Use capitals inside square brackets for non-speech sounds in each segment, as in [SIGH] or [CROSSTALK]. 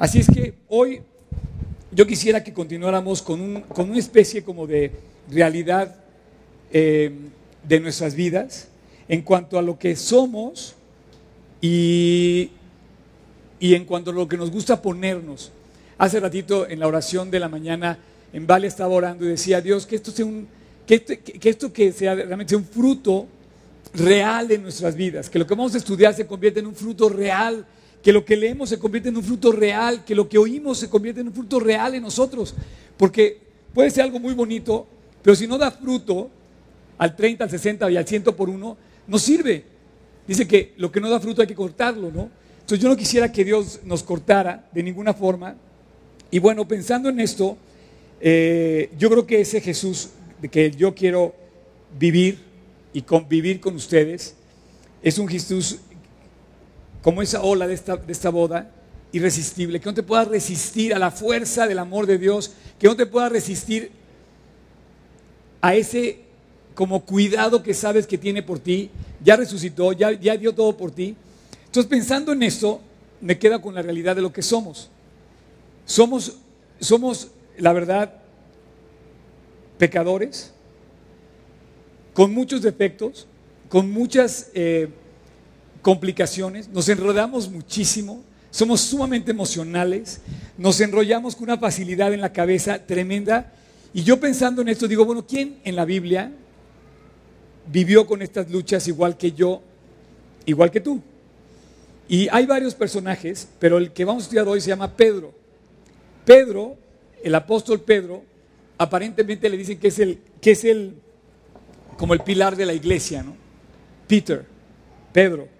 Así es que hoy yo quisiera que continuáramos con, un- con una especie como de realidad eh, de nuestras vidas en cuanto a lo que somos y, y en cuanto a lo que nos gusta ponernos. Hace ratito en la oración de la mañana, en Vale estaba orando y decía, Dios, que esto sea un, que esto, que- que esto que sea realmente un fruto real de nuestras vidas, que lo que vamos a estudiar se convierta en un fruto real, que lo que leemos se convierte en un fruto real, que lo que oímos se convierte en un fruto real en nosotros, porque puede ser algo muy bonito, pero si no da fruto al 30, al 60 y al 100 por uno, no sirve. Dice que lo que no da fruto hay que cortarlo, ¿no? Entonces yo no quisiera que Dios nos cortara de ninguna forma. Y bueno, pensando en esto, eh, yo creo que ese Jesús de que yo quiero vivir y convivir con ustedes es un Jesús como esa ola de esta, de esta boda, irresistible, que no te pueda resistir a la fuerza del amor de Dios, que no te pueda resistir a ese como cuidado que sabes que tiene por ti, ya resucitó, ya, ya dio todo por ti. Entonces pensando en esto, me queda con la realidad de lo que somos. Somos, somos la verdad, pecadores, con muchos defectos, con muchas eh, complicaciones, nos enredamos muchísimo, somos sumamente emocionales, nos enrollamos con una facilidad en la cabeza tremenda. Y yo pensando en esto digo, bueno, ¿quién en la Biblia vivió con estas luchas igual que yo, igual que tú? Y hay varios personajes, pero el que vamos a estudiar hoy se llama Pedro. Pedro, el apóstol Pedro, aparentemente le dicen que es el, que es el, como el pilar de la iglesia, ¿no? Peter, Pedro.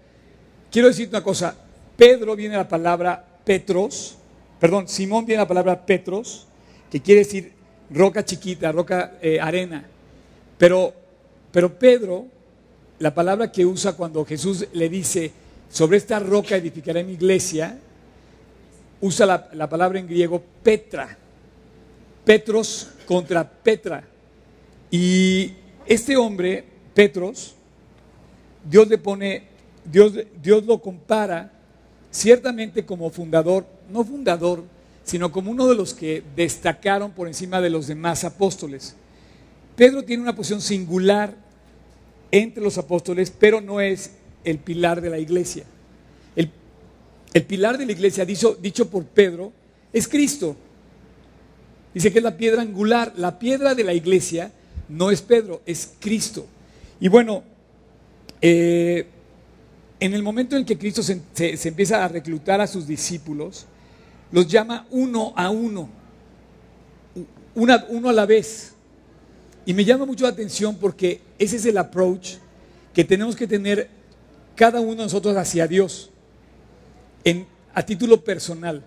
Quiero decirte una cosa, Pedro viene la palabra Petros, perdón, Simón viene la palabra Petros, que quiere decir roca chiquita, roca eh, arena. Pero, pero Pedro, la palabra que usa cuando Jesús le dice, sobre esta roca edificaré mi iglesia, usa la, la palabra en griego Petra. Petros contra Petra. Y este hombre, Petros, Dios le pone, Dios, Dios lo compara ciertamente como fundador, no fundador, sino como uno de los que destacaron por encima de los demás apóstoles. Pedro tiene una posición singular entre los apóstoles, pero no es el pilar de la iglesia. El, el pilar de la iglesia, dicho, dicho por Pedro, es Cristo. Dice que es la piedra angular. La piedra de la iglesia no es Pedro, es Cristo. Y bueno, eh, en el momento en que Cristo se, empieza a reclutar a sus discípulos, los llama uno a uno, uno a la vez. Y me llama mucho la atención porque ese es el approach que tenemos que tener cada uno de nosotros hacia Dios, a título personal.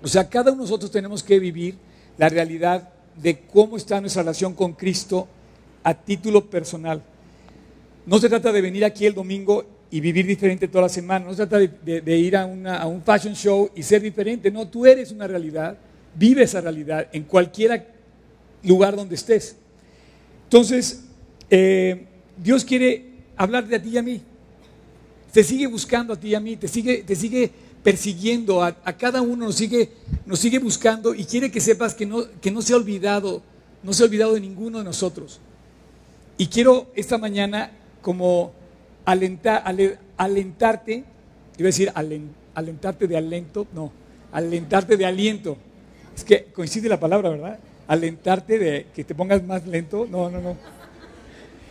O sea, cada uno de nosotros tenemos que vivir la realidad de cómo está nuestra relación con Cristo a título personal. No se trata de venir aquí el domingo y vivir diferente toda la semana. No se trata de, ir a, una- a un fashion show y ser diferente. No, tú eres una realidad. Vive esa realidad en cualquier lugar donde estés. Entonces, eh, Dios quiere hablar de a ti y a mí. Te sigue buscando a ti y a mí. Te sigue, te sigue persiguiendo. A, a cada uno nos sigue, nos sigue buscando y quiere que sepas que no, que no se ha olvidado. No se ha olvidado de ninguno de nosotros. Y quiero esta mañana como alentar, ale- alentarte, iba a decir alen- alentarte de alento, no, alentarte de aliento. Es que coincide la palabra, ¿verdad? Alentarte de que te pongas más lento, no, no, no.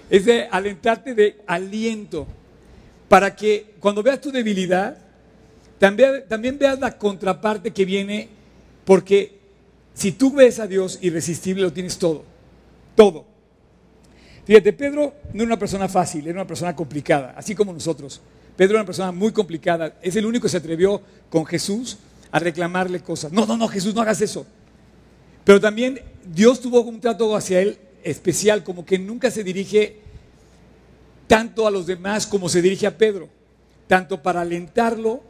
Es de alentarte de aliento, para que cuando veas tu debilidad, también, también veas la contraparte que viene, porque si tú ves a Dios irresistible, lo tienes todo, todo. Fíjate, Pedro no era una persona fácil, era una persona complicada, así como nosotros. Pedro era una persona muy complicada, es el único que se atrevió con Jesús a reclamarle cosas. No, no, no, Jesús, no hagas eso. Pero también Dios tuvo un trato hacia él especial, como que nunca se dirige tanto a los demás como se dirige a Pedro, tanto para alentarlo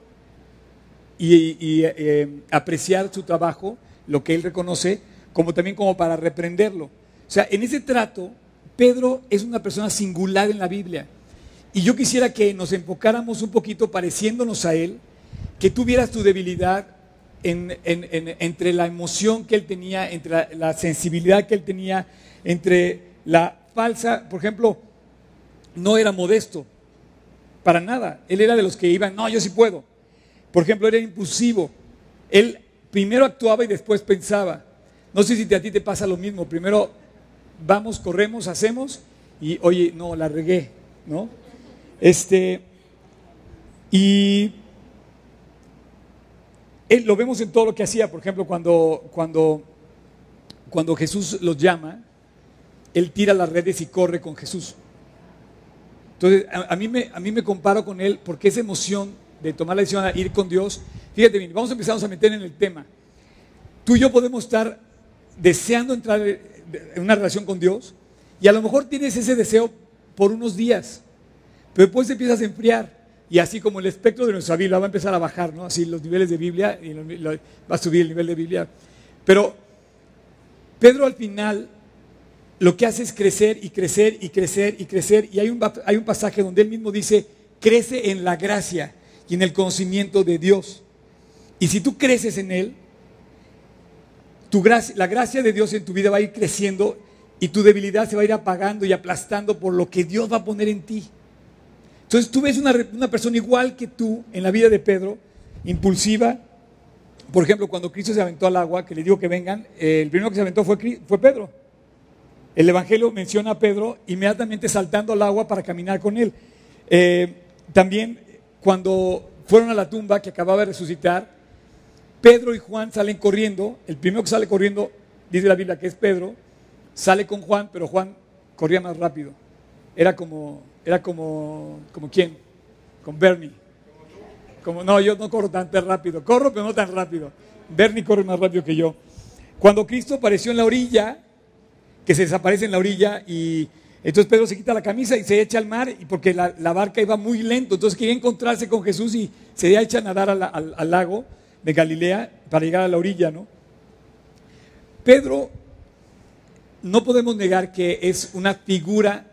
y, y, eh, apreciar su trabajo, lo que él reconoce, como también como para reprenderlo. O sea, en ese trato, Pedro es una persona singular en la Biblia. Y yo quisiera que nos enfocáramos un poquito pareciéndonos a él, que tuvieras tu debilidad entre la emoción que él tenía, entre la, sensibilidad que él tenía, entre la falsa, por ejemplo, no era modesto, para nada. Él era de los que iban, no, yo sí puedo. Por ejemplo, era impulsivo. Él primero actuaba y después pensaba. No sé si a ti te pasa lo mismo. Primero vamos, corremos, hacemos y, oye, no, la regué, ¿no? Este, y lo vemos en todo lo que hacía, por ejemplo, cuando, cuando, cuando Jesús los llama, él tira las redes y corre con Jesús. Entonces, a, mí me, a mí me comparo con él porque esa emoción de tomar la decisión de ir con Dios, fíjate vamos a empezar a meter en el tema. Tú y yo podemos estar deseando entrar en una relación con Dios y a lo mejor tienes ese deseo por unos días, pero después empiezas a enfriar y así como el espectro de nuestra Biblia va a empezar a bajar, ¿no? Así los niveles de Biblia y va a subir el nivel de Biblia. Pero Pedro al final lo que hace es crecer y crecer y crecer y crecer y hay un, hay un pasaje donde él mismo dice, crece en la gracia y en el conocimiento de Dios. Y si tú creces en Él, la gracia de Dios en tu vida va a ir creciendo y tu debilidad se va a ir apagando y aplastando por lo que Dios va a poner en ti. Entonces tú ves una, persona igual que tú en la vida de Pedro, impulsiva. Por ejemplo, cuando Cristo se aventó al agua, que le dijo que vengan, el primero que se aventó fue, fue Pedro. El Evangelio menciona a Pedro inmediatamente saltando al agua para caminar con él. Eh, también cuando fueron a la tumba que acababa de resucitar, Pedro y Juan salen corriendo. El primero que sale corriendo, dice la Biblia que es Pedro, sale con Juan, pero Juan corría más rápido. Era como, era como, como quién? Con Bernie. Como, no, yo no corro tan rápido. Corro, pero no tan rápido. Bernie corre más rápido que yo. Cuando Cristo apareció en la orilla, que se desaparece en la orilla y entonces Pedro se quita la camisa y se echa al mar y porque la, barca iba muy lento, entonces quería encontrarse con Jesús y se echa a nadar al, lago de Galilea para llegar a la orilla, ¿no? Pedro, no podemos negar que es una figura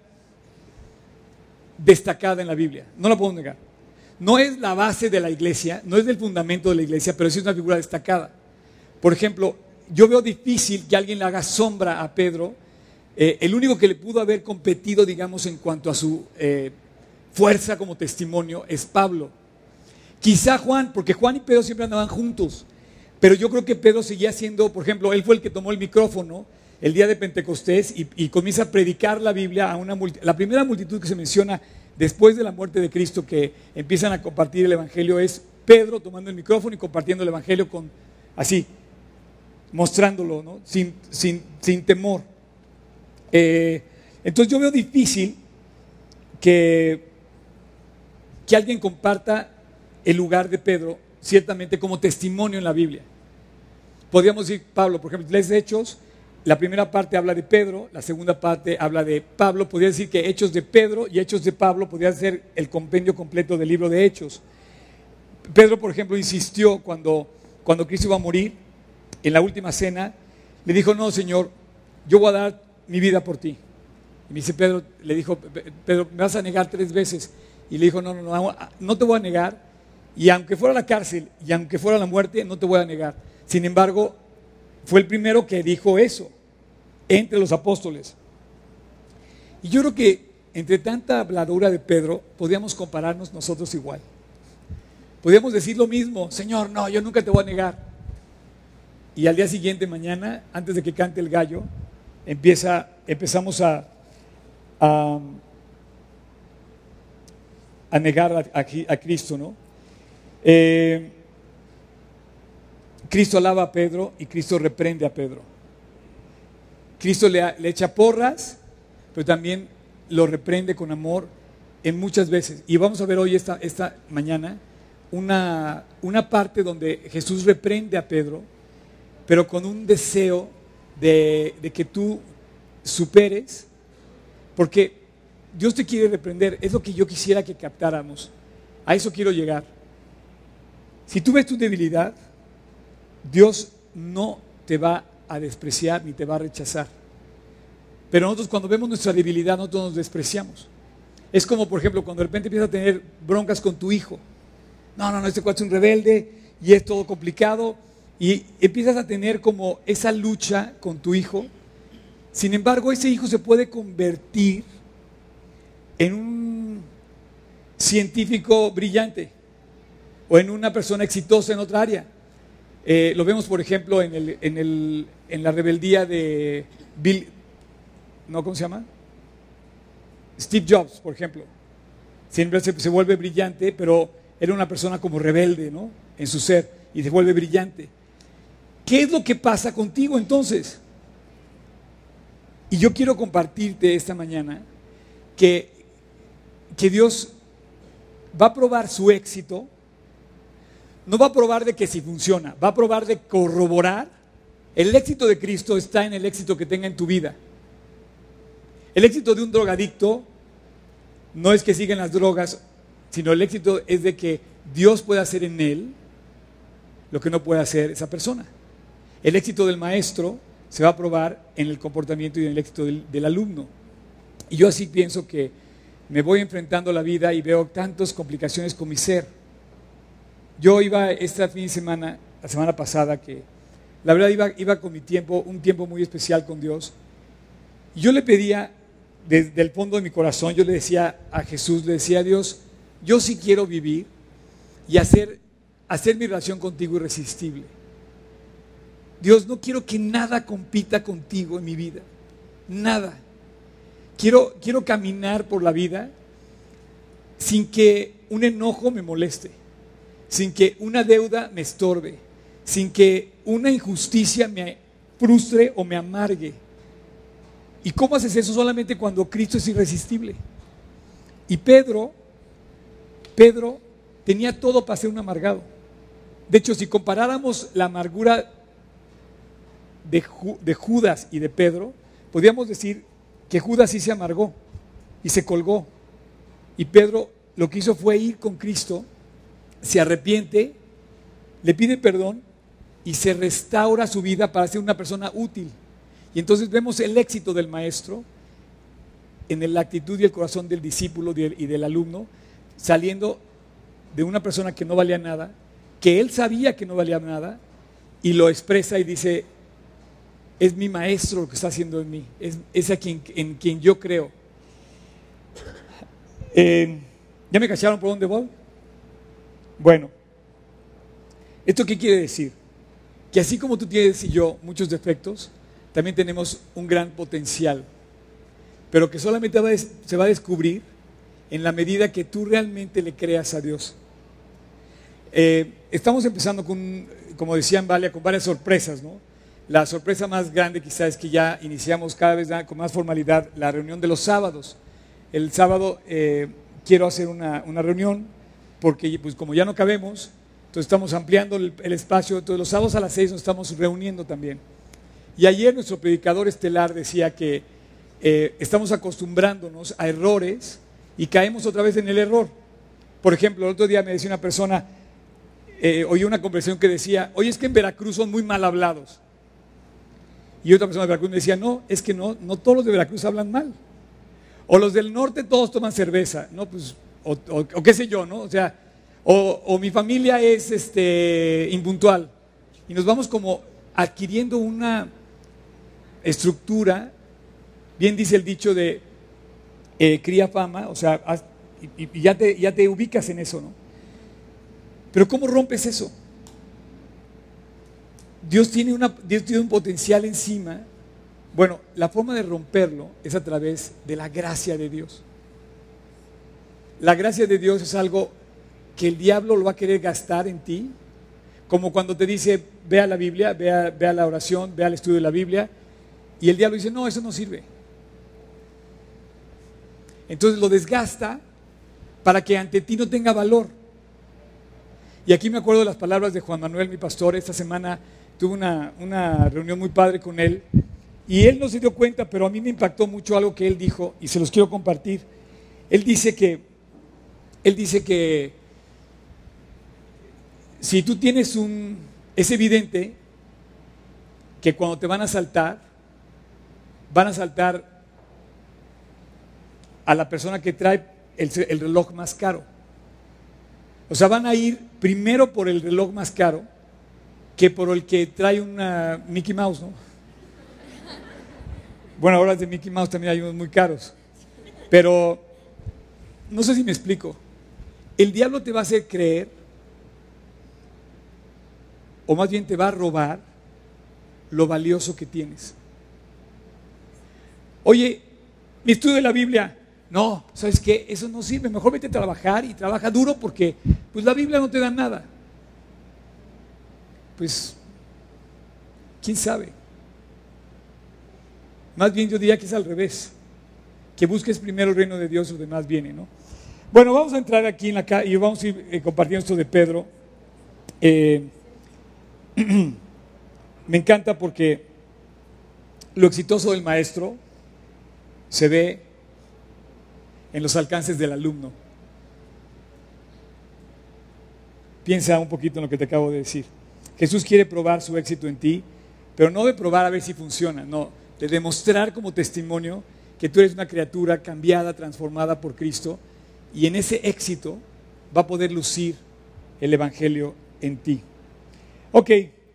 destacada en la Biblia, no la podemos negar. No es la base de la iglesia, no es del fundamento de la iglesia, pero sí es una figura destacada. Por ejemplo, yo veo difícil que alguien le haga sombra a Pedro eh, el único que le pudo haber competido, digamos, en cuanto a su eh, fuerza como testimonio es Pablo. Quizá Juan, porque Juan y Pedro siempre andaban juntos, pero yo creo que Pedro seguía siendo, por ejemplo, él fue el que tomó el micrófono el día de Pentecostés y, comienza a predicar la Biblia a una. La primera multitud que se menciona después de la muerte de Cristo que empiezan a compartir el Evangelio es Pedro tomando el micrófono y compartiendo el Evangelio con, así, mostrándolo, ¿no? sin, sin, sin temor. Eh, entonces yo veo difícil que, que alguien comparta el lugar de Pedro, ciertamente como testimonio en la Biblia. Podríamos decir, Pablo, por ejemplo, les Hechos, la primera parte habla de Pedro, la segunda parte habla de Pablo. Podría decir que Hechos de Pedro y Hechos de Pablo podría ser el compendio completo del libro de Hechos. Pedro, por ejemplo, insistió cuando, cuando Cristo iba a morir, en la última cena, le dijo, no, Señor, yo voy a dar mi vida por ti. Y me dice Pedro, le dijo, Pedro, me vas a negar tres veces. Y le dijo, no, no, no, no te voy a negar. Y aunque fuera la cárcel y aunque fuera la muerte, no te voy a negar. Sin embargo, fue el primero que dijo eso entre los apóstoles. Y yo creo que entre tanta habladura de Pedro, podríamos compararnos nosotros igual. Podríamos decir lo mismo, Señor, no, yo nunca te voy a negar. Y al día siguiente, mañana, antes de que cante el gallo, empieza, empezamos a, a, negar a, Cristo, ¿no? Eh, Cristo alaba a Pedro y Cristo reprende a Pedro. Cristo le, le, echa porras, pero también lo reprende con amor en muchas veces. Y vamos a ver hoy, esta, esta mañana, una, una parte donde Jesús reprende a Pedro, pero con un deseo de, que tú superes, porque Dios te quiere reprender, es lo que yo quisiera que captáramos. A eso quiero llegar. Si tú ves tu debilidad, Dios no te va a despreciar ni te va a rechazar. Pero nosotros cuando vemos nuestra debilidad, nosotros nos despreciamos. Es como, por ejemplo, cuando de repente empiezas a tener broncas con tu hijo. No, no, no, este cuate es un rebelde y es todo complicado y empiezas a tener como esa lucha con tu hijo. Sin embargo, ese hijo se puede convertir en un científico brillante o en una persona exitosa en otra área. Eh, lo vemos, por ejemplo, en, la rebeldía de Bill, ¿no? ¿Cómo se llama? Steve Jobs, por ejemplo. Siempre se, vuelve brillante, pero era una persona como rebelde, ¿no? En su ser, y se vuelve brillante. ¿Qué es lo que pasa contigo entonces? Y yo quiero compartirte esta mañana que Dios va a probar su éxito. No va a probar de que si funciona, va a probar de corroborar. El éxito de Cristo está en el éxito que tenga en tu vida. El éxito de un drogadicto no es que sigan las drogas, sino el éxito es de que Dios puede hacer en él lo que no puede hacer esa persona. El éxito del maestro se va a probar en el comportamiento y en el éxito del, alumno. Y yo así pienso que me voy enfrentando a la vida y veo tantas complicaciones con mi ser. Yo iba esta fin de semana, la semana pasada, que la verdad iba, iba con mi tiempo, un tiempo muy especial con Dios. Y yo le pedía, desde el fondo de mi corazón, yo le decía a Jesús, le decía a Dios, yo sí quiero vivir y hacer, hacer mi relación contigo irresistible. Dios, no quiero que nada compita contigo en mi vida. Nada. Quiero, quiero caminar por la vida sin que un enojo me moleste, sin que una deuda me estorbe, sin que una injusticia me frustre o me amargue. ¿Y cómo haces eso solamente cuando Cristo es irresistible? Y Pedro, Pedro tenía todo para ser un amargado. De hecho, si comparáramos la amargura de, Judas y de Pedro, podríamos decir que Judas sí se amargó y se colgó. Y Pedro lo que hizo fue ir con Cristo, se arrepiente, le pide perdón y se restaura su vida para ser una persona útil. Y entonces vemos el éxito del maestro en la actitud y el corazón del discípulo y del alumno, saliendo de una persona que no valía nada, que él sabía que no valía nada, y lo expresa y dice, es mi maestro lo que está haciendo en mí, es, a quien, en quien yo creo. Eh, ¿Ya me cacharon por dónde voy? Bueno, ¿esto qué quiere decir? Que así como tú tienes y yo muchos defectos, también tenemos un gran potencial, pero que solamente se va a descubrir en la medida que tú realmente le creas a Dios. Eh, estamos empezando con, como decían Valia, con varias sorpresas, ¿no? La sorpresa más grande quizás es que ya iniciamos cada vez con más formalidad la reunión de los sábados. El sábado eh, quiero hacer una, reunión porque pues como ya no cabemos, entonces estamos ampliando el, espacio. Entonces los sábados a las seis nos estamos reuniendo también. Y ayer nuestro predicador estelar decía que eh, estamos acostumbrándonos a errores y caemos otra vez en el error. Por ejemplo, el otro día me decía una persona, eh, oí una conversación que decía, oye, es que en Veracruz son muy mal hablados. Y otra persona de Veracruz me decía, no, es que no, no todos los de Veracruz hablan mal. O los del norte todos toman cerveza, ¿no? Pues, o, qué sé yo, ¿no? O sea, o, mi familia es este, impuntual. Y nos vamos como adquiriendo una estructura, bien dice el dicho de eh, cría fama, o sea, y, ya, te, ya te ubicas en eso, ¿no? Pero ¿cómo rompes eso? Dios tiene, una, Dios tiene un potencial encima. Bueno, la forma de romperlo es a través de la gracia de Dios. La gracia de Dios es algo que el diablo lo va a querer gastar en ti, como cuando te dice, ve a la Biblia, ve a, la oración, ve al estudio de la Biblia, y el diablo dice, no, eso no sirve. Entonces lo desgasta para que ante ti no tenga valor. Y aquí me acuerdo de las palabras de Juan Manuel, mi pastor, esta semana tuve una, reunión muy padre con él y él no se dio cuenta, pero a mí me impactó mucho algo que él dijo y se los quiero compartir. Él dice que, él dice que si tú tienes un, es evidente que cuando te van a saltar, van a saltar a la persona que trae el, el reloj más caro. O sea, van a ir primero por el reloj más caro que por el que trae una Mickey Mouse, ¿no? Bueno, ahora de Mickey Mouse también hay unos muy caros. Pero no sé si me explico. El diablo te va a hacer creer, o más bien te va a robar lo valioso que tienes. Oye, mi estudio de la Biblia, no, ¿sabes qué? Eso no sirve. Mejor vete a trabajar y trabaja duro porque pues la Biblia no te da nada. Pues, ¿quién sabe? Más bien yo diría que es al revés. Que busques primero el reino de Dios, lo demás viene, ¿no? Bueno, vamos a entrar aquí en la y vamos a ir eh, compartiendo esto de Pedro. Eh, [CLEARS THROAT] me encanta porque lo exitoso del maestro se ve en los alcances del alumno. Piensa un poquito en lo que te acabo de decir. Jesús quiere probar su éxito en ti, pero no de probar a ver si funciona, no, de demostrar como testimonio que tú eres una criatura cambiada, transformada por Cristo, y en ese éxito va a poder lucir el Evangelio en ti. Ok,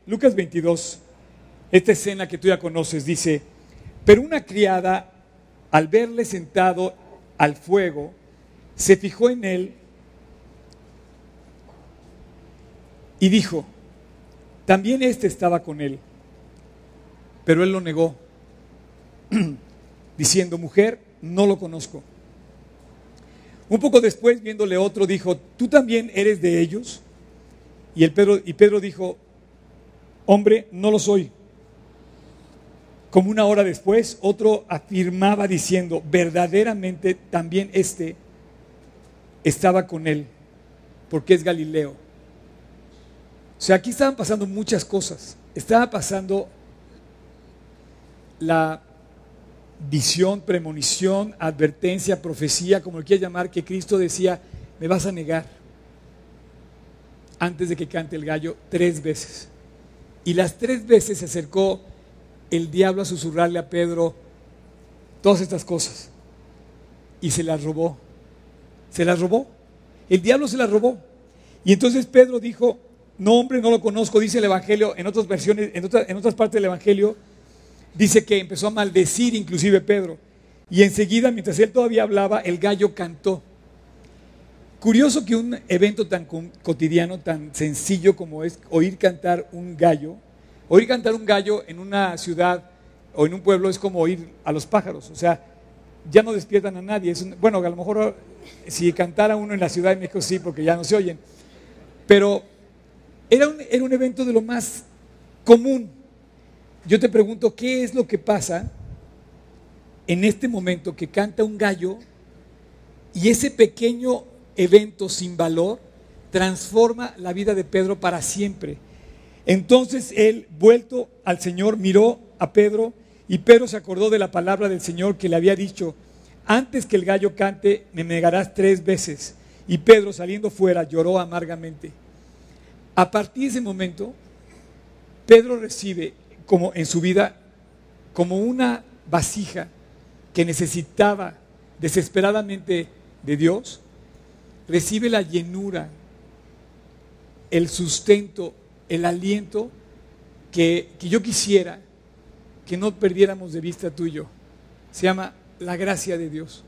Lucas 22, esta escena que tú ya conoces, dice, pero una criada, al verle sentado al fuego, se fijó en él y dijo, también éste estaba con él, pero él lo negó, [CLEARS THROAT] diciendo, mujer, no lo conozco. Un poco después, viéndole otro, dijo, ¿tú también eres de ellos? Y, Pedro, Pedro dijo, hombre, no lo soy. Como una hora después, otro afirmaba diciendo, verdaderamente también este estaba con él, porque es Galileo. O sea, aquí estaban pasando muchas cosas. Estaba pasando la visión, premonición, advertencia, profecía, como lo quieras llamar, que Cristo decía, me vas a negar antes de que cante el gallo tres veces. Y las tres veces se acercó el diablo a susurrarle a Pedro todas estas cosas. Y se las robó. Se las robó. El diablo se las robó. Y entonces Pedro dijo, no hombre, no lo conozco, dice el Evangelio, en otras versiones, en, en otras partes del Evangelio, dice que empezó a maldecir inclusive Pedro. Y enseguida, mientras él todavía hablaba, el gallo cantó. Curioso que un evento tan cotidiano, tan sencillo como es oír cantar un gallo, Oír cantar un gallo en una ciudad o en un pueblo es como oír a los pájaros. O sea, ya no despiertan a nadie. bueno, a lo mejor si cantara uno en la Ciudad de México sí, porque ya no se oyen. Pero era un, era un evento de lo más común. Yo te pregunto, ¿qué es lo que pasa en este momento que canta un gallo y ese pequeño evento sin valor transforma la vida de Pedro para siempre? Entonces él, vuelto al Señor, miró a Pedro y Pedro se acordó de la palabra del Señor que le había dicho, antes que el gallo cante, me negarás tres veces. Y Pedro, saliendo fuera, lloró amargamente. A partir de ese momento, Pedro recibe como en su vida como una vasija que necesitaba desesperadamente de Dios, recibe la llenura, el sustento el aliento que, yo quisiera que no perdiéramos de vista tú y yo. Se llama la gracia de Dios.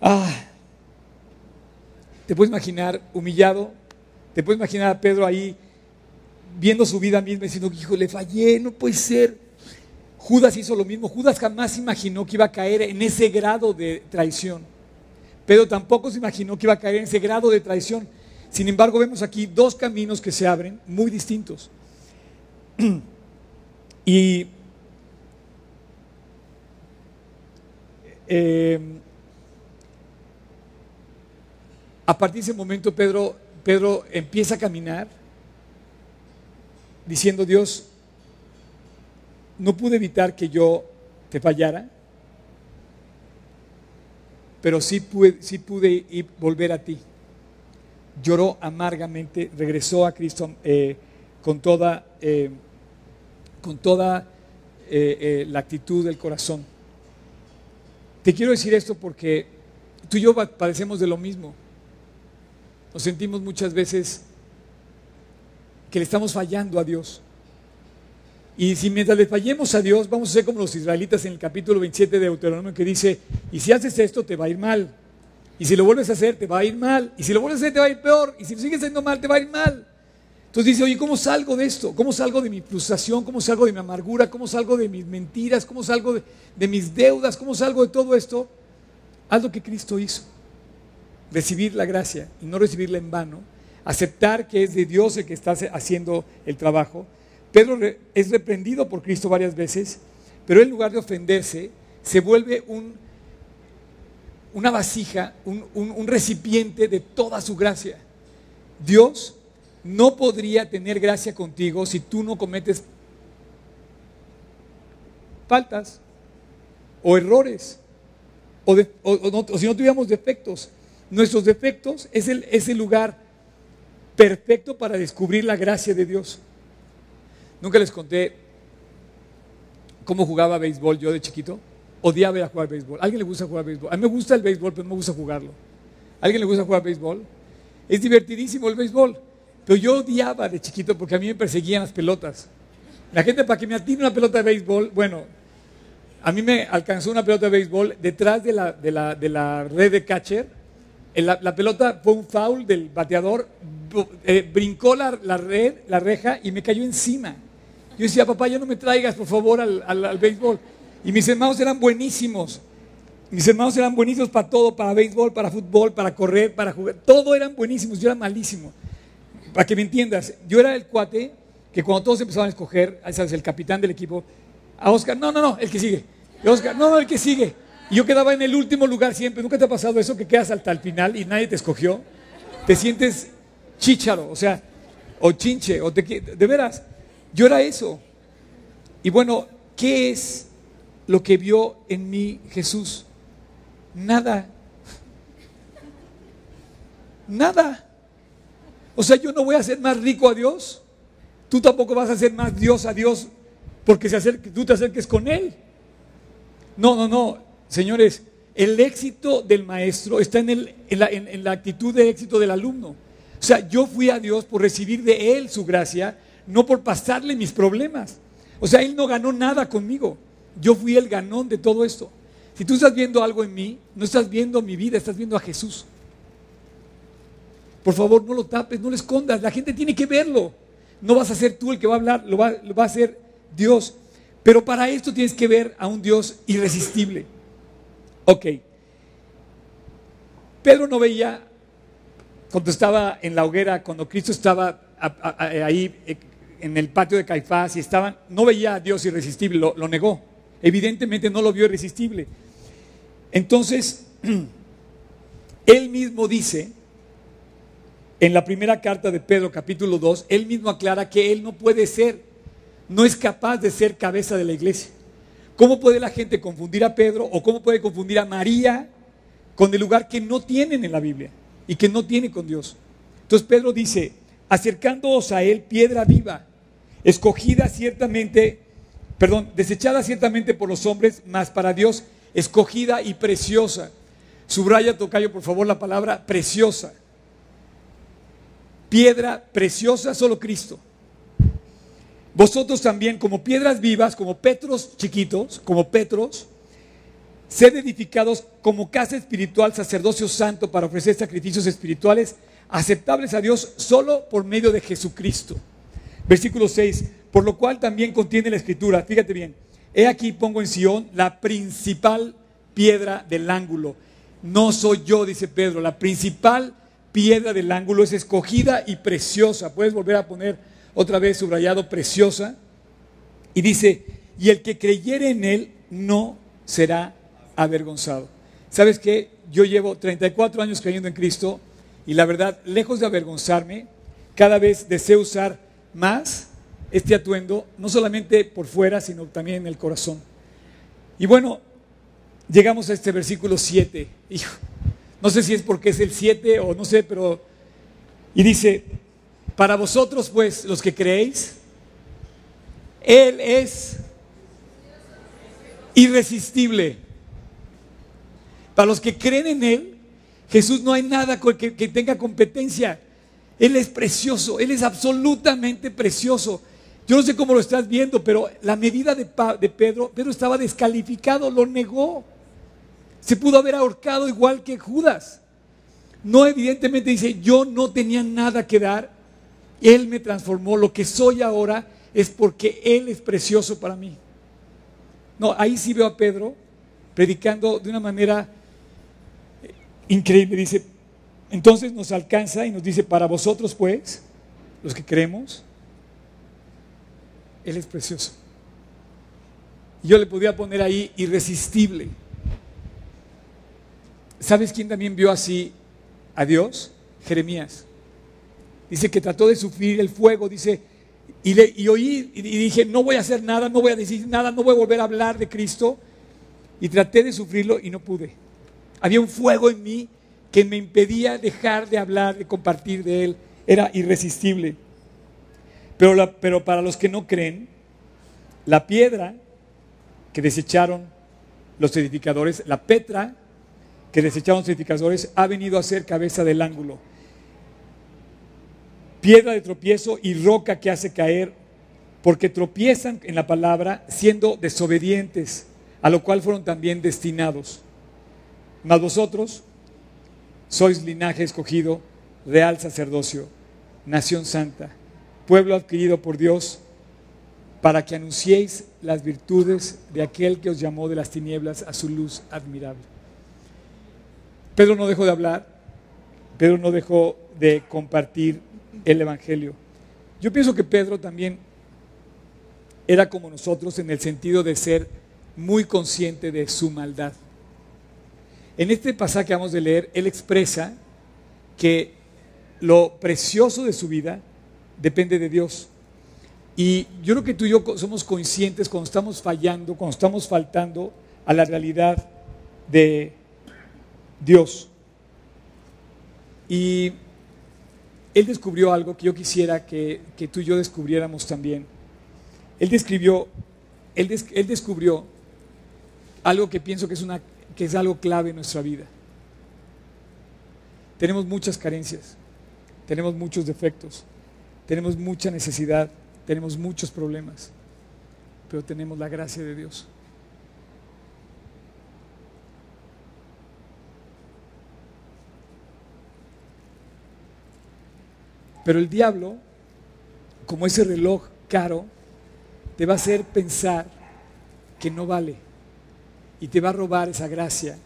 Ah, te puedes imaginar humillado, te puedes imaginar a Pedro ahí viendo su vida misma diciendo, hijo, le fallé, no puede ser. Judas hizo lo mismo. Judas jamás imaginó que iba a caer en ese grado de traición. Pedro tampoco se imaginó que iba a caer en ese grado de traición. Sin embargo, vemos aquí dos caminos que se abren muy distintos. [CLEARS THROAT] y eh, a partir de ese momento Pedro, Pedro empieza a caminar diciendo, Dios, no pude evitar que yo te fallara, pero sí pude, sí pude ir, volver a ti lloró amargamente, regresó a Cristo eh, con toda, eh, con toda eh, la actitud del corazón. Te quiero decir esto porque tú y yo padecemos de lo mismo. Nos sentimos muchas veces que le estamos fallando a Dios. Y si mientras le fallemos a Dios, vamos a ser como los israelitas en el capítulo 27 de Deuteronomio que dice, y si haces esto te va a ir mal. Y si lo vuelves a hacer te va a ir mal. Y si lo vuelves a hacer te va a ir peor. Y si sigues haciendo mal te va a ir mal. Entonces dice, oye, ¿cómo salgo de esto? ¿Cómo salgo de mi frustración? ¿Cómo salgo de mi amargura? ¿Cómo salgo de mis mentiras? ¿Cómo salgo de, mis deudas? ¿Cómo salgo de todo esto? Haz lo que Cristo hizo. Recibir la gracia y no recibirla en vano. Aceptar que es de Dios el que está haciendo el trabajo Pedro es reprendido por Cristo varias veces, pero en lugar de ofenderse, se vuelve un, una vasija, un, recipiente de toda su gracia. Dios no podría tener gracia contigo si tú no cometes faltas o errores o, si no tuviéramos defectos. Nuestros defectos es el lugar perfecto para descubrir la gracia de Dios. Nunca les conté cómo jugaba béisbol yo de chiquito. Odiaba ir a jugar béisbol. ¿A alguien le gusta jugar béisbol? A mí me gusta el béisbol, pero no me gusta jugarlo. ¿A alguien le gusta jugar béisbol? Es divertidísimo el béisbol. Pero yo odiaba de chiquito porque a mí me perseguían las pelotas. La gente para que me atine una pelota de béisbol, bueno, a mí me alcanzó una pelota de béisbol detrás de la, de la, red de catcher. La, la, pelota fue un foul del bateador, eh, brincó la, red, la reja y me cayó encima. Yo decía, papá, ya no me traigas, por favor, al, béisbol. Y mis hermanos eran buenísimos. Mis hermanos eran buenísimos para todo, para béisbol, para fútbol, para correr, para jugar. Todo eran buenísimos, yo era malísimo. Para que me entiendas, yo era el cuate que cuando todos empezaban a escoger, sabes, el capitán del equipo, a Oscar, no, no, no, el que sigue. Oscar, no, no, el que sigue. Yo quedaba en el último lugar siempre. ¿Nunca te ha pasado eso que quedas hasta el final y nadie te escogió? Te sientes chícharo, o sea, o chinche, o te, de veras. Yo era eso. Y bueno, ¿qué es lo que vio en mí Jesús? Nada. Nada. O sea, yo no voy a ser más rico a Dios. Tú tampoco vas a ser más Dios a Dios porque se acerque, tú te acerques con Él. No, no, no. Señores, el éxito del maestro está en, la actitud de éxito del alumno. O sea, yo fui a Dios por recibir de Él su gracia no por pasarle mis problemas. O sea, Él no ganó nada conmigo. Yo fui el ganón de todo esto. Si tú estás viendo algo en mí, no estás viendo mi vida, estás viendo a Jesús. Por favor, no lo tapes, no lo escondas. La gente tiene que verlo. No vas a ser tú el que va a hablar, lo va, lo va a hacer Dios. Pero para esto tienes que ver a un Dios irresistible. Ok. Pedro no veía cuando estaba en la hoguera, cuando Cristo estaba ahí eh, en el patio de Caifás y estaban, no veía a Dios irresistible, lo, negó. Evidentemente no lo vio irresistible. Entonces, [CLEARS THROAT] él mismo dice, en la primera carta de Pedro, capítulo 2, él mismo aclara que él no puede ser, no es capaz de ser cabeza de la iglesia. ¿Cómo puede la gente confundir a Pedro o cómo puede confundir a María con el lugar que no tienen en la Biblia y que no tiene con Dios? Entonces Pedro dice, acercándoos a él piedra viva, escogida ciertamente, perdón, desechada ciertamente por los hombres, mas para Dios escogida y preciosa. Subraya, Tocayo, por favor, la palabra preciosa. Piedra preciosa, solo Cristo. Vosotros también, como piedras vivas, como petros chiquitos, como petros, sed edificados como casa espiritual, sacerdocio santo, para ofrecer sacrificios espirituales aceptables a Dios solo por medio de Jesucristo. Versículo 6, por lo cual también contiene la escritura, fíjate bien, he aquí pongo en Sion la principal piedra del ángulo. No soy yo, dice Pedro, la principal piedra del ángulo es escogida y preciosa. Puedes volver a poner otra vez subrayado preciosa. Y dice, y el que creyere en él no será avergonzado. ¿Sabes qué? Yo llevo 34 años creyendo en Cristo y la verdad, lejos de avergonzarme, cada vez deseo usar más este atuendo, no solamente por fuera, sino también en el corazón. Y bueno, llegamos a este versículo 7. no sé si es porque es el 7 o no sé, pero... Y dice, para vosotros pues, los que creéis, Él es irresistible. Para los que creen en Él, Jesús no hay nada que, tenga competencia. Él es precioso, Él es absolutamente precioso. Yo no sé cómo lo estás viendo, pero la medida de, de Pedro, Pedro estaba descalificado, lo negó. Se pudo haber ahorcado igual que Judas. No, evidentemente dice, yo no tenía nada que dar. Él me transformó. Lo que soy ahora es porque Él es precioso para mí. No, ahí sí veo a Pedro predicando de una manera increíble. Dice, entonces nos alcanza y nos dice, para vosotros pues, los que creemos, Él es precioso. Yo le podía poner ahí irresistible. ¿Sabes quién también vio así a Dios? Jeremías. Dice que trató de sufrir el fuego, dice, y, le, y oí y dije, no voy a hacer nada, no voy a decir nada, no voy a volver a hablar de Cristo. Y traté de sufrirlo y no pude. Había un fuego en mí que me impedía dejar de hablar, de compartir de Él. Era irresistible. Pero, pero para los que no creen, la piedra que desecharon los edificadores, la petra que desecharon los edificadores, ha venido a ser cabeza del ángulo. Piedra de tropiezo y roca que hace caer, porque tropiezan en la palabra siendo desobedientes, a lo cual fueron también destinados. Mas vosotros sois linaje escogido, real sacerdocio, nación santa, pueblo adquirido por Dios, para que anunciéis las virtudes de aquel que os llamó de las tinieblas a su luz admirable. Pedro no dejó de hablar, Pedro no dejó de compartir el Evangelio. Yo pienso que Pedro también era como nosotros en el sentido de ser muy consciente de su maldad. En este pasaje que vamos de leer, él expresa que lo precioso de su vida depende de Dios. Y yo creo que tú y yo somos conscientes cuando estamos fallando, cuando estamos faltando a la realidad de Dios. Y él descubrió algo que yo quisiera que, tú y yo descubriéramos también. Él describió, él, él descubrió algo que pienso que es una que es algo clave en nuestra vida. Tenemos muchas carencias, tenemos muchos defectos, tenemos mucha necesidad, tenemos muchos problemas, pero tenemos la gracia de Dios. Pero el diablo, como ese reloj caro, te va a hacer pensar que no vale y te va a robar esa gracia.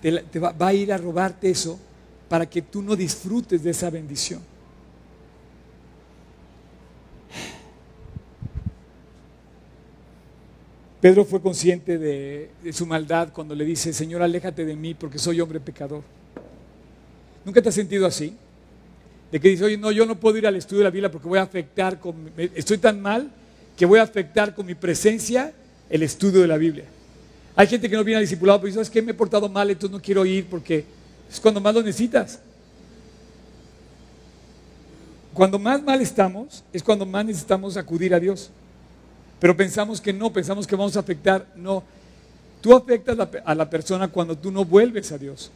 Te, va, va a ir a robarte eso para que tú no disfrutes de esa bendición. Pedro fue consciente de, su maldad cuando le dice, Señor, aléjate de mí porque soy hombre pecador. ¿Nunca te has sentido así? De que dice, oye, no, yo no puedo ir al estudio de la Biblia porque voy a afectar con, estoy tan mal que voy a afectar con mi presencia el estudio de la Biblia. Hay gente que no viene al discipulado, pero dice, ¿sabes qué? Me he portado mal, entonces no quiero ir porque es cuando más lo necesitas. Cuando más mal estamos, es cuando más necesitamos acudir a Dios. Pero pensamos que no, pensamos que vamos a afectar. No, tú afectas a la persona cuando tú no vuelves a Dios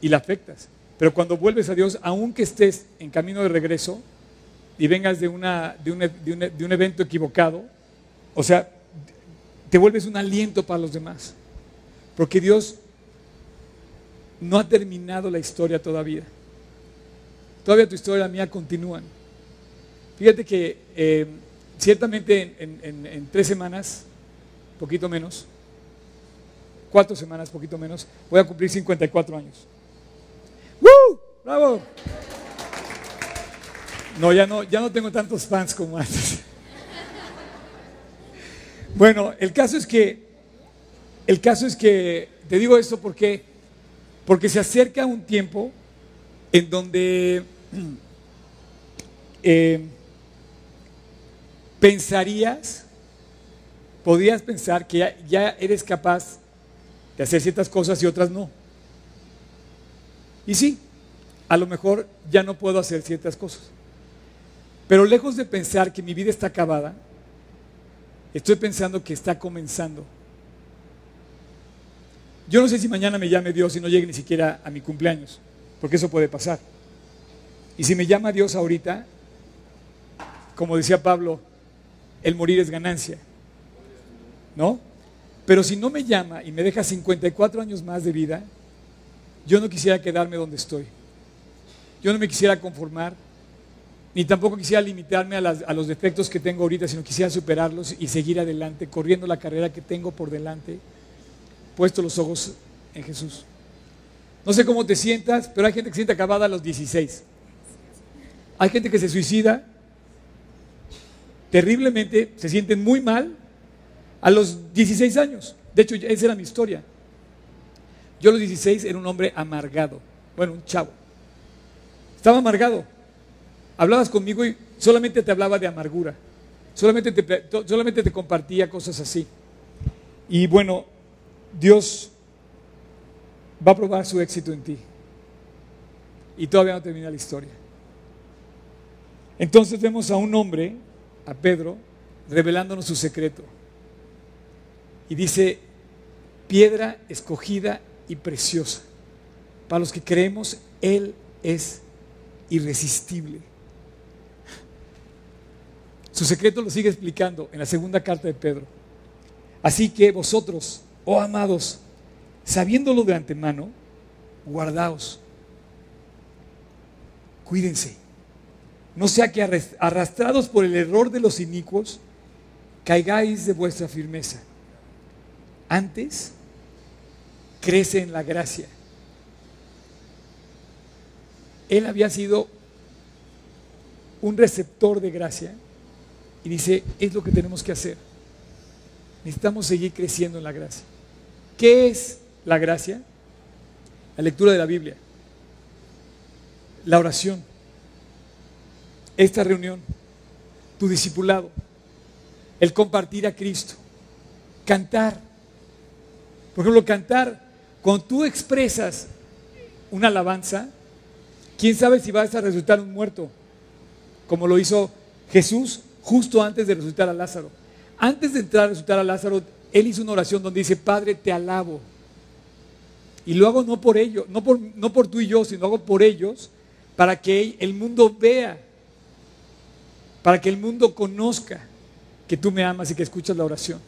y la afectas. Pero cuando vuelves a Dios, aunque estés en camino de regreso y vengas de, un, evento equivocado, o sea, te vuelves un aliento para los demás. Porque Dios no ha terminado la historia todavía. Todavía tu historia y la mía continúan. Fíjate que eh, ciertamente en, tres semanas, poquito menos, cuatro semanas, poquito menos, voy a cumplir 54 años. ¡Woo! ¡Bravo! No, ya no, ya no tengo tantos fans como antes. Bueno, el caso es que, el caso es que, te digo esto porque, porque se acerca un tiempo en donde [CLEARS THROAT] eh, pensarías, podrías pensar que ya, ya eres capaz de hacer ciertas cosas y otras no. Y sí, a lo mejor ya no puedo hacer ciertas cosas. Pero lejos de pensar que mi vida está acabada, Estoy pensando que está comenzando. Yo no sé si mañana me llame Dios y no llegue ni siquiera a mi cumpleaños, porque eso puede pasar. Y si me llama Dios ahorita, como decía Pablo, el morir es ganancia. ¿No? Pero si no me llama y me deja 54 años más de vida, yo no quisiera quedarme donde estoy. Yo no me quisiera conformar, ni tampoco quisiera limitarme a, los defectos que tengo ahorita, sino quisiera superarlos y seguir adelante, corriendo la carrera que tengo por delante, puesto los ojos en Jesús. No sé cómo te sientas, pero hay gente que se siente acabada a los 16. Hay gente que se suicida terriblemente, se sienten muy mal a los 16 años. De hecho, esa era mi historia. Yo los 16 era un hombre amargado. Bueno, un chavo. Estaba amargado. Hablabas conmigo y solamente te hablaba de amargura. Solamente te, solamente te compartía cosas así. Y bueno, Dios va a probar su éxito en ti. Y todavía no termina la historia. Entonces vemos a un hombre, a Pedro, revelándonos su secreto. Y dice, piedra escogida y preciosa. Para los que creemos, Él es irresistible. Su secreto lo sigue explicando en la segunda carta de Pedro. Así que vosotros, oh amados, sabiéndolo de antemano, guardaos. Cuídense. No sea que arrastrados por el error de los inicuos, caigáis de vuestra firmeza. Antes, crece en la gracia. Él había sido un receptor de gracia y dice, es lo que tenemos que hacer. Necesitamos seguir creciendo en la gracia. ¿Qué es la gracia, la lectura de la Biblia, la oración, esta reunión, tu discipulado, el compartir a Cristo, cantar. Por ejemplo, cantar, cuando tú expresas una alabanza, quién sabe si vas a resultar un muerto, como lo hizo Jesús justo antes de resucitar a Lázaro. Antes de entrar a resucitar a Lázaro, él hizo una oración donde dice, Padre, te alabo y lo hago no por ellos, no por, no por tú y yo, sino hago por ellos, para que el mundo vea, para que el mundo conozca que tú me amas y que escuchas la oración.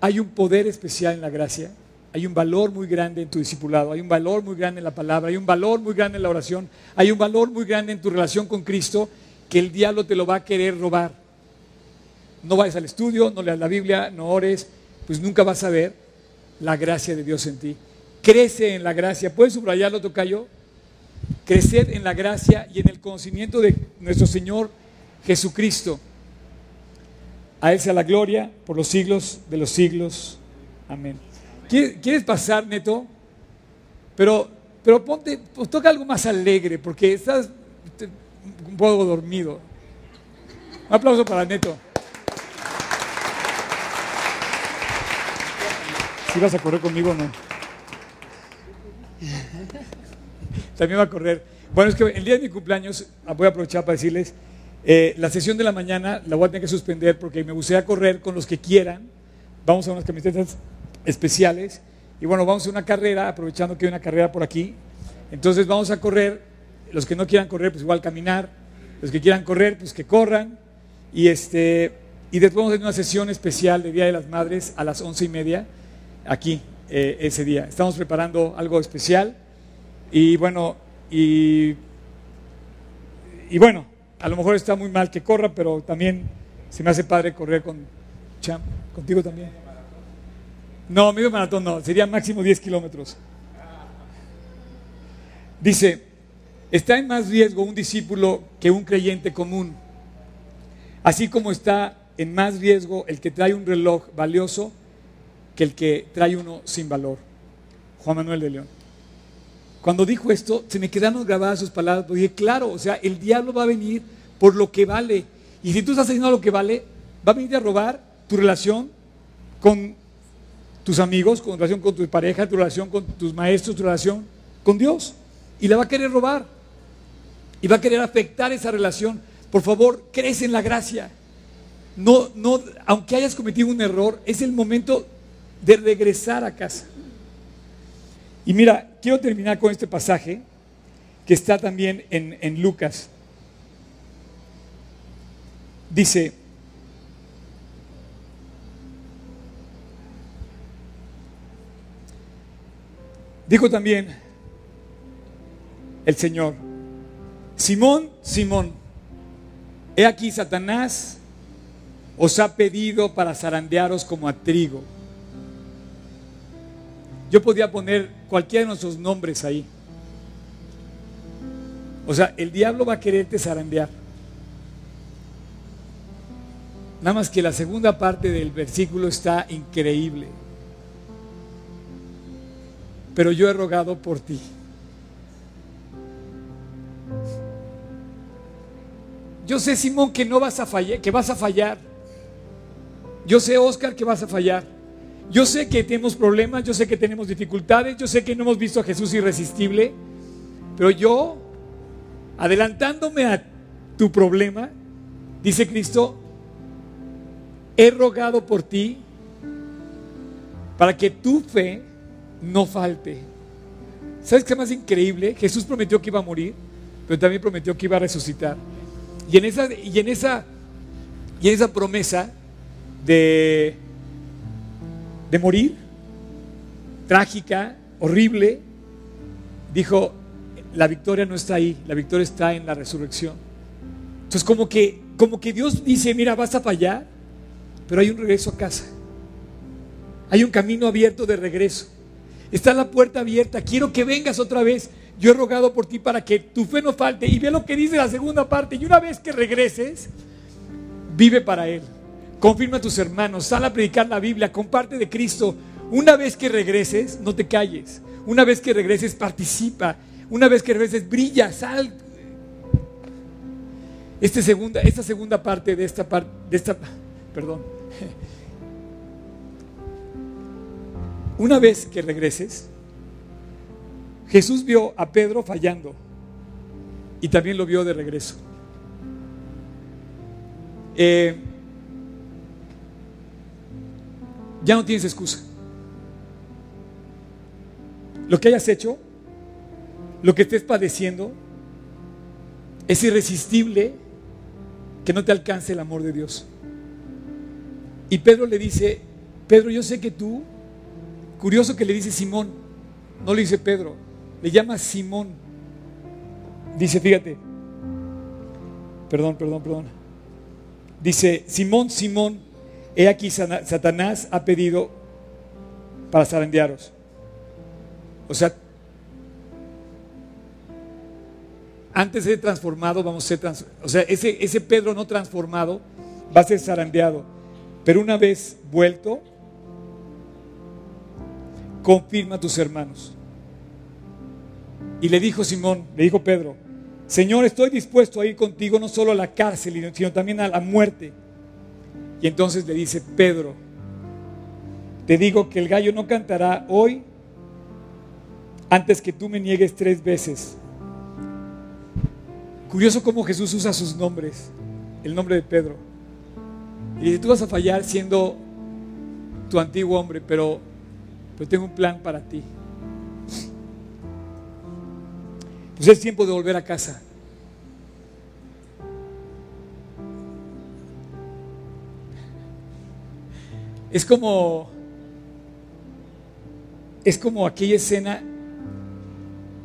Hay un poder especial en la gracia, hay un valor muy grande en tu discipulado, hay un valor muy grande en la palabra, hay un valor muy grande en la oración, hay un valor muy grande en tu relación con Cristo que el diablo te lo va a querer robar. No vayas al estudio, no leas la Biblia, no ores, pues nunca vas a ver la gracia de Dios en ti. Crece en la gracia. ¿Puedes subrayarlo, Tocayo? Creced en la gracia y en el conocimiento de nuestro Señor Jesucristo. A Él sea la gloria por los siglos de los siglos. Amén. ¿Quieres pasar, Neto? Pero, pero ponte, pues toca algo más alegre, porque estás un poco dormido. Un aplauso para Neto. ¿Sí vas a correr conmigo o no? También va a correr. Bueno, es que el día de mi cumpleaños, ah, voy a aprovechar para decirles, eh, la sesión de la mañana la voy a tener que suspender porque me gustaría correr con los que quieran. Vamos a unas camisetas especiales. Y bueno, vamos a una carrera, aprovechando que hay una carrera por aquí. Entonces vamos a correr. Los que no quieran correr, pues igual caminar. Los que quieran correr, pues que corran. Y, este, y después vamos a tener una sesión especial de Día de las Madres a las once y media aquí eh, ese día. Estamos preparando algo especial y bueno, y, bueno, a lo mejor está muy mal que corra, pero también se me hace padre correr con Cham, contigo también. No, medio maratón no, sería máximo 10 kilómetros. Dice, está en más riesgo un discípulo que un creyente común, así como está en más riesgo el que trae un reloj valioso que el que trae uno sin valor. Juan Manuel de León. Cuando dijo esto, se me quedaron grabadas sus palabras, dije, claro, o sea, el diablo va a venir por lo que vale. Y si tú estás haciendo lo que vale, va a venir a robar tu relación con tus amigos, con relación con tu pareja, tu relación con tus maestros, tu relación con Dios. Y la va a querer robar. Y va a querer afectar esa relación. Por favor, crece en la gracia. No, no, aunque hayas cometido un error, es el momento de regresar a casa. Y mira, quiero terminar con este pasaje que está también en, en Lucas. Dice, dijo también el Señor, Simón, Simón, he aquí Satanás os ha pedido para zarandearos como a trigo. Yo podía poner cualquiera de nuestros nombres ahí. O sea, el diablo va a quererte zarandear. Nada más que la segunda parte del versículo está increíble. Pero yo he rogado por ti. Yo sé, Simón, que no vas a fallar, que vas a fallar. Yo sé, Oscar, que vas a fallar. Yo sé que tenemos problemas, yo sé que tenemos dificultades, yo sé que no hemos visto a Jesús irresistible, pero yo, adelantándome a tu problema, dice Cristo, he rogado por ti para que tu fe no falte. ¿Sabes qué más increíble? Jesús prometió que iba a morir, pero también prometió que iba a resucitar. Y en esa, y en esa, y en esa promesa de, de morir, trágica, horrible, dijo, la victoria no está ahí, la victoria está en la resurrección. Entonces como que, como que Dios dice, mira, vas a fallar, pero hay un regreso a casa. Hay un camino abierto de regreso. Está la puerta abierta. Quiero que vengas otra vez. Yo he rogado por ti para que tu fe no falte. Y ve lo que dice la segunda parte. Y una vez que regreses, vive para Él. Confirma a tus hermanos. Sal a predicar la Biblia. Comparte de Cristo. Una vez que regreses, no te calles. Una vez que regreses, participa. Una vez que regreses, brilla. Sal. Este segunda, esta segunda parte de esta parte, perdón. Una vez que regreses, Jesús vio a Pedro fallando y también lo vio de regreso. Eh, ya no tienes excusa. Lo que hayas hecho, lo que estés padeciendo, es irresistible que no te alcance el amor de Dios. Y Pedro le dice, Pedro, yo sé que tú, curioso que le dice Simón, no le dice Pedro, le llama Simón. Dice, fíjate, perdón, perdón, perdón. Dice, Simón, Simón, he aquí Satanás ha pedido para zarandearos. O sea, antes de ser transformado, vamos a ser transformados. O sea, ese, ese Pedro no transformado va a ser zarandeado. Pero una vez vuelto, confirma a tus hermanos. Y le dijo Simón, le dijo Pedro, Señor, estoy dispuesto a ir contigo no solo a la cárcel, sino también a la muerte. Y entonces le dice Pedro, te digo que el gallo no cantará hoy antes que tú me niegues tres veces. Curioso cómo Jesús usa sus nombres, el nombre de Pedro. Y dice, tú vas a fallar siendo tu antiguo hombre, pero, pero tengo un plan para ti. Pues es tiempo de volver a casa. Es como, es como aquella escena,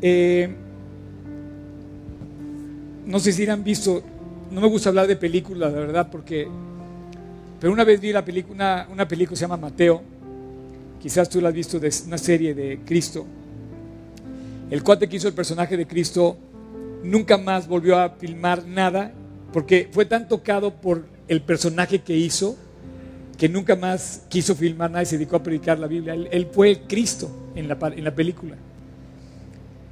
eh, no sé si han visto, no me gusta hablar de películas, la verdad, porque pero una vez vi la película, una, película que se llama Mateo, quizás tú la has visto de una serie de Cristo. El cuate que hizo el personaje de Cristo nunca más volvió a filmar nada porque fue tan tocado por el personaje que hizo que nunca más quiso filmar nada y se dedicó a predicar la Biblia. Él, fue Cristo en la, en la película.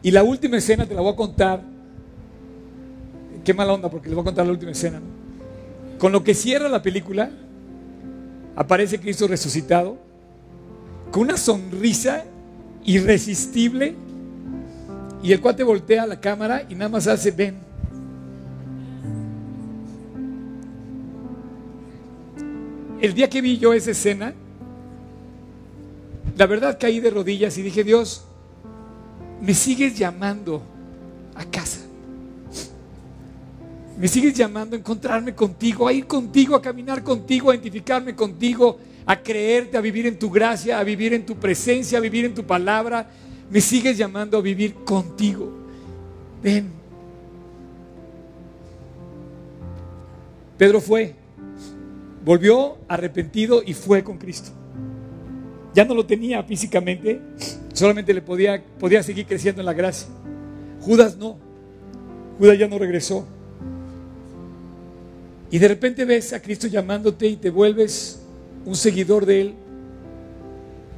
Y la última escena te la voy a contar. Qué mala onda porque les voy a contar la última escena. Con lo que cierra la película, aparece Cristo resucitado con una sonrisa irresistible y el cuate voltea a la cámara y nada más hace, ven. El día que vi yo esa escena, la verdad caí de rodillas y dije, Dios, me sigues llamando a casa. Me sigues llamando a encontrarme contigo, a ir contigo, a caminar contigo, a identificarme contigo, a creerte, a vivir en tu gracia, a vivir en tu presencia, a vivir en tu palabra. Me sigues llamando a vivir contigo. Ven. Pedro fue, volvió arrepentido y fue con Cristo. Ya no lo tenía físicamente, solamente le podía, podía seguir creciendo en la gracia. Judas no. Judas ya no regresó. Y de repente ves a Cristo llamándote y te vuelves un seguidor de Él.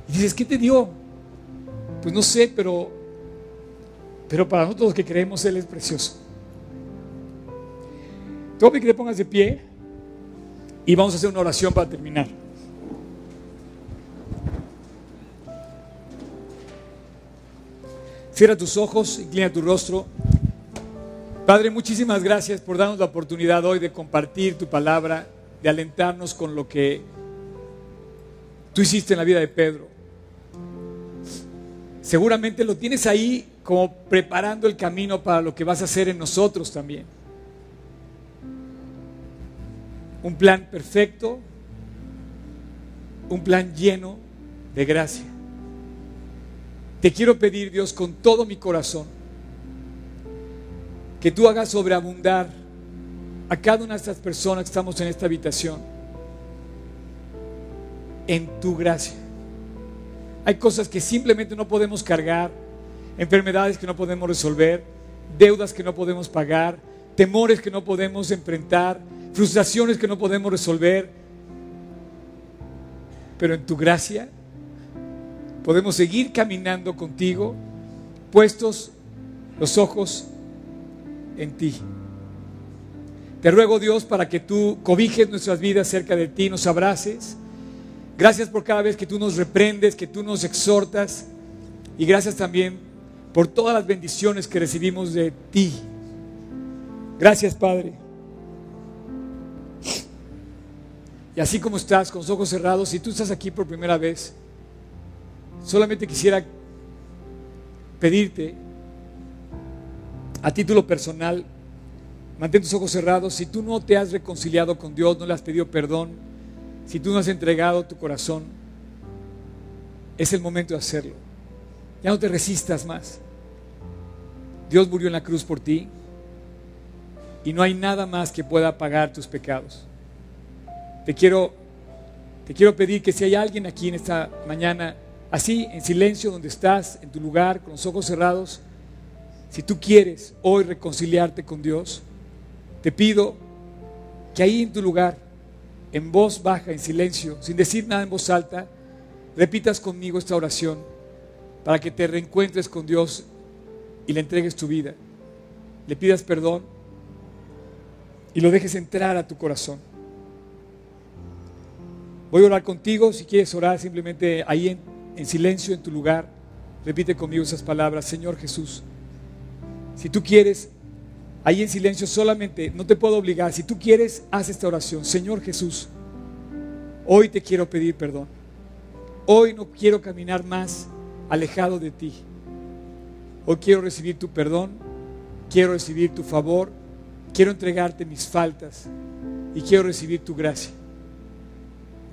Y dices, ¿qué te dio? Pues no sé, pero, pero para nosotros los que creemos Él es precioso. Te que te pongas de pie y vamos a hacer una oración para terminar. Cierra tus ojos, inclina tu rostro. Padre, muchísimas gracias por darnos la oportunidad hoy de compartir tu palabra, de alentarnos con lo que tú hiciste en la vida de Pedro. Seguramente lo tienes ahí como preparando el camino para lo que vas a hacer en nosotros también. Un plan perfecto, un plan lleno de gracia. Te quiero pedir, Dios, con todo mi corazón, que tú hagas sobreabundar a cada una de estas personas que estamos en esta habitación en tu gracia. Hay cosas que simplemente no podemos cargar, enfermedades que no podemos resolver, deudas que no podemos pagar, temores que no podemos enfrentar, frustraciones que no podemos resolver. Pero en tu gracia podemos seguir caminando contigo, puestos los ojos en ti. Te ruego Dios para que tú cobijes nuestras vidas cerca de ti, nos abraces. Gracias por cada vez que tú nos reprendes, que tú nos exhortas. Y gracias también por todas las bendiciones que recibimos de ti. Gracias Padre. Y así como estás, con los ojos cerrados, si tú estás aquí por primera vez, Solamente quisiera pedirte a título personal, mantén tus ojos cerrados, si tú no te has reconciliado con Dios, no le has pedido perdón, si tú no has entregado tu corazón, es el momento de hacerlo. Ya no te resistas más. Dios murió en la cruz por ti y no hay nada más que pueda pagar tus pecados. Te quiero, te quiero pedir que si hay alguien aquí en esta mañana así en silencio donde estás, en tu lugar, con los ojos cerrados, si tú quieres hoy reconciliarte con Dios, te pido que ahí en tu lugar, en voz baja, en silencio, sin decir nada en voz alta, repitas conmigo esta oración para que te reencuentres con Dios y le entregues tu vida. Le pidas perdón y lo dejes entrar a tu corazón. Voy a orar contigo, si quieres orar simplemente ahí en en silencio en tu lugar, repite conmigo esas palabras, Señor Jesús. Si tú quieres, ahí en silencio solamente, no te puedo obligar, si tú quieres, haz esta oración. Señor Jesús, hoy te quiero pedir perdón. Hoy no quiero caminar más alejado de ti. Hoy quiero recibir tu perdón, quiero recibir tu favor, quiero entregarte mis faltas y quiero recibir tu gracia.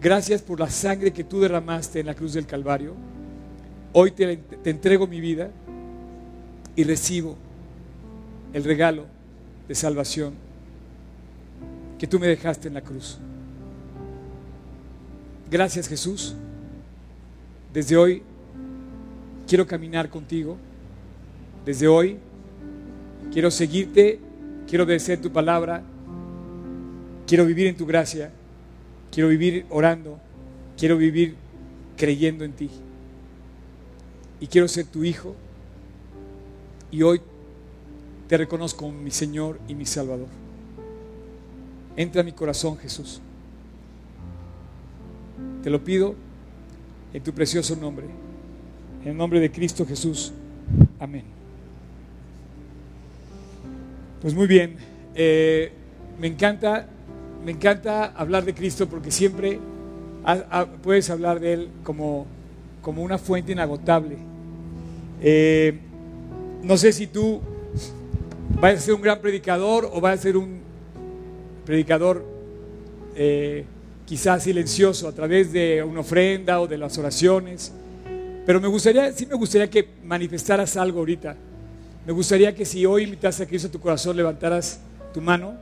Gracias por la sangre que tú derramaste en la cruz del Calvario. Hoy te, entrego mi vida y recibo el regalo de salvación que tú me dejaste en la cruz. Gracias Jesús. Desde hoy quiero caminar contigo. Desde hoy quiero seguirte, quiero obedecer tu palabra, quiero vivir en tu gracia Quiero vivir orando. Quiero vivir creyendo en ti. Y quiero ser tu hijo. Y hoy te reconozco como mi Señor y mi Salvador. Entra a mi corazón, Jesús. Te lo pido en tu precioso nombre. En el nombre de Cristo Jesús. Amén. Pues muy bien. Eh, me encanta me encanta hablar de Cristo porque siempre puedes hablar de Él como, como una fuente inagotable. Eh, no sé si tú vayas a ser un gran predicador o vayas a ser un predicador eh, quizás silencioso a través de una ofrenda o de las oraciones. Pero me gustaría, sí me gustaría que manifestaras algo ahorita. Me gustaría que si hoy invitas a Cristo a tu corazón, levantaras tu mano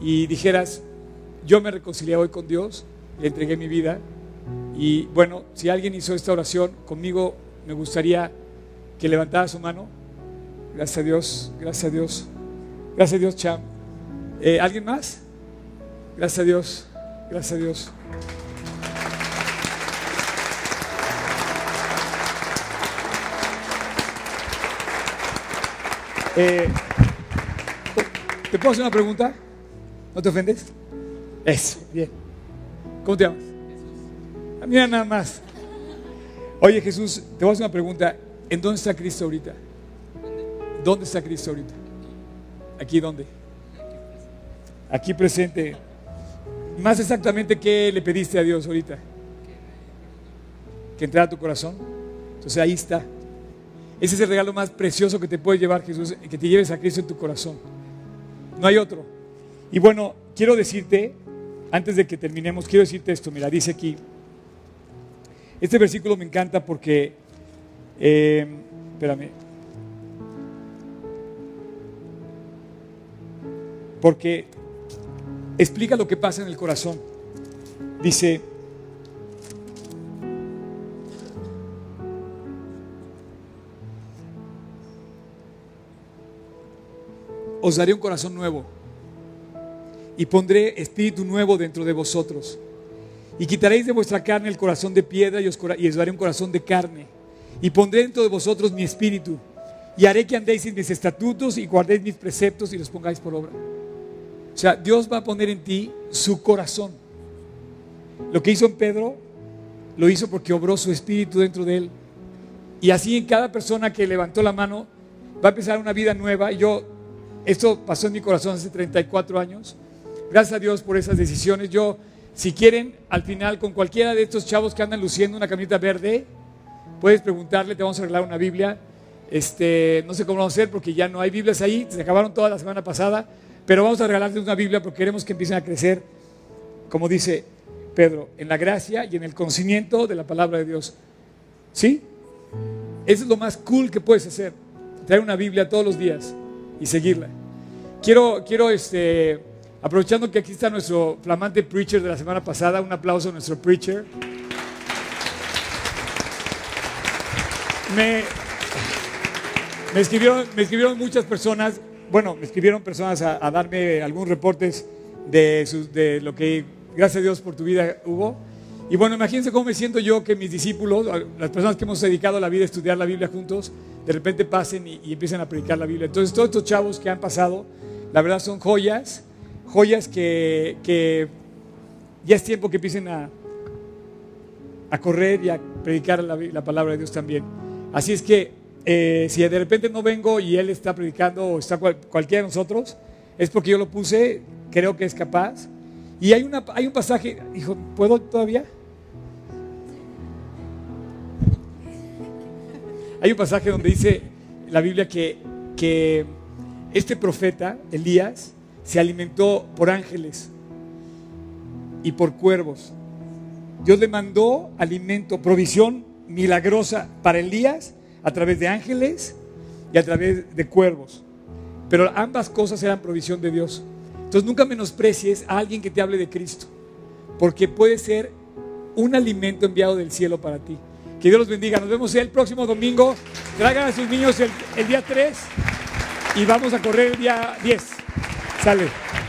y dijeras, yo me reconcilié hoy con Dios, le entregué mi vida. Y bueno, si alguien hizo esta oración conmigo, me gustaría que levantara su mano. Gracias a Dios, gracias a Dios. Gracias a Dios, Cham. Eh, ¿Alguien más? Gracias a Dios, gracias a Dios. Eh, ¿Te puedo hacer una pregunta? ¿No te ofendes? Eso, bien. ¿Cómo te llamas? Jesús. Mira nada más. Oye Jesús, te voy a hacer una pregunta. ¿En dónde está Cristo ahorita? ¿Dónde está Cristo ahorita? ¿Aquí dónde? Aquí presente. Más exactamente, ¿qué le pediste a Dios ahorita? Que entrara a tu corazón. Entonces ahí está. Ese es el regalo más precioso que te puede llevar Jesús, que te lleves a Cristo en tu corazón. No hay otro. Y bueno, quiero decirte, antes de que terminemos, quiero decirte esto. Mira, dice aquí, este versículo me encanta porque, eh, espérame, porque explica lo que pasa en el corazón. Dice, os daré un corazón nuevo y pondré espíritu nuevo dentro de vosotros. Y quitaréis de vuestra carne el corazón de piedra y os, daré un corazón de carne. Y pondré dentro de vosotros mi espíritu. Y haré que andéis en mis estatutos y guardéis mis preceptos y los pongáis por obra. O sea, Dios va a poner en ti su corazón. Lo que hizo en Pedro, lo hizo porque obró su espíritu dentro de él. Y así en cada persona que levantó la mano, va a empezar una vida nueva. Y yo esto pasó en mi corazón hace 34 años. Gracias a Dios por esas decisiones. Yo, si quieren, al final, con cualquiera de estos chavos que andan luciendo una camioneta verde, puedes preguntarle, te vamos a arreglar una Biblia. Este, no sé cómo vamos a hacer porque ya no hay Biblias ahí, se acabaron toda la semana pasada, pero vamos a regalarles una Biblia porque queremos que empiecen a crecer, como dice Pedro, en la gracia y en el conocimiento de la palabra de Dios. ¿Sí? Eso es lo más cool que puedes hacer, traer una Biblia todos los días y seguirla. Quiero, quiero este, aprovechando que aquí está nuestro flamante preacher de la semana pasada, un aplauso a nuestro preacher. Me, me, escribieron, me escribieron muchas personas, bueno, me escribieron personas a, darme algunos reportes de, lo que, gracias a Dios por tu vida, hubo. Y bueno, imagínense cómo me siento yo que mis discípulos, las personas que hemos dedicado la vida a estudiar la Biblia juntos, de repente pasen y, empiecen a predicar la Biblia. Entonces, todos estos chavos que han pasado, la verdad son joyas, joyas que, ya es tiempo que empiecen a correr y a predicar la, palabra de Dios también. Así es que, eh, si de repente no vengo y él está predicando o está cualquiera de nosotros, es porque yo lo puse, creo que es capaz. Y hay, una, hay un pasaje, hijo, ¿puedo todavía? Hay un pasaje donde dice la Biblia que, que este profeta, Elías, se alimentó por ángeles y por cuervos. Dios le mandó alimento, provisión milagrosa para Elías a través de ángeles y a través de cuervos. Pero ambas cosas eran provisión de Dios. Entonces nunca menosprecies a alguien que te hable de Cristo, porque puede ser un alimento enviado del cielo para ti. Que Dios los bendiga. Nos vemos el próximo domingo. Traigan a sus niños el, el día 3 y vamos a correr el día 10. Sale.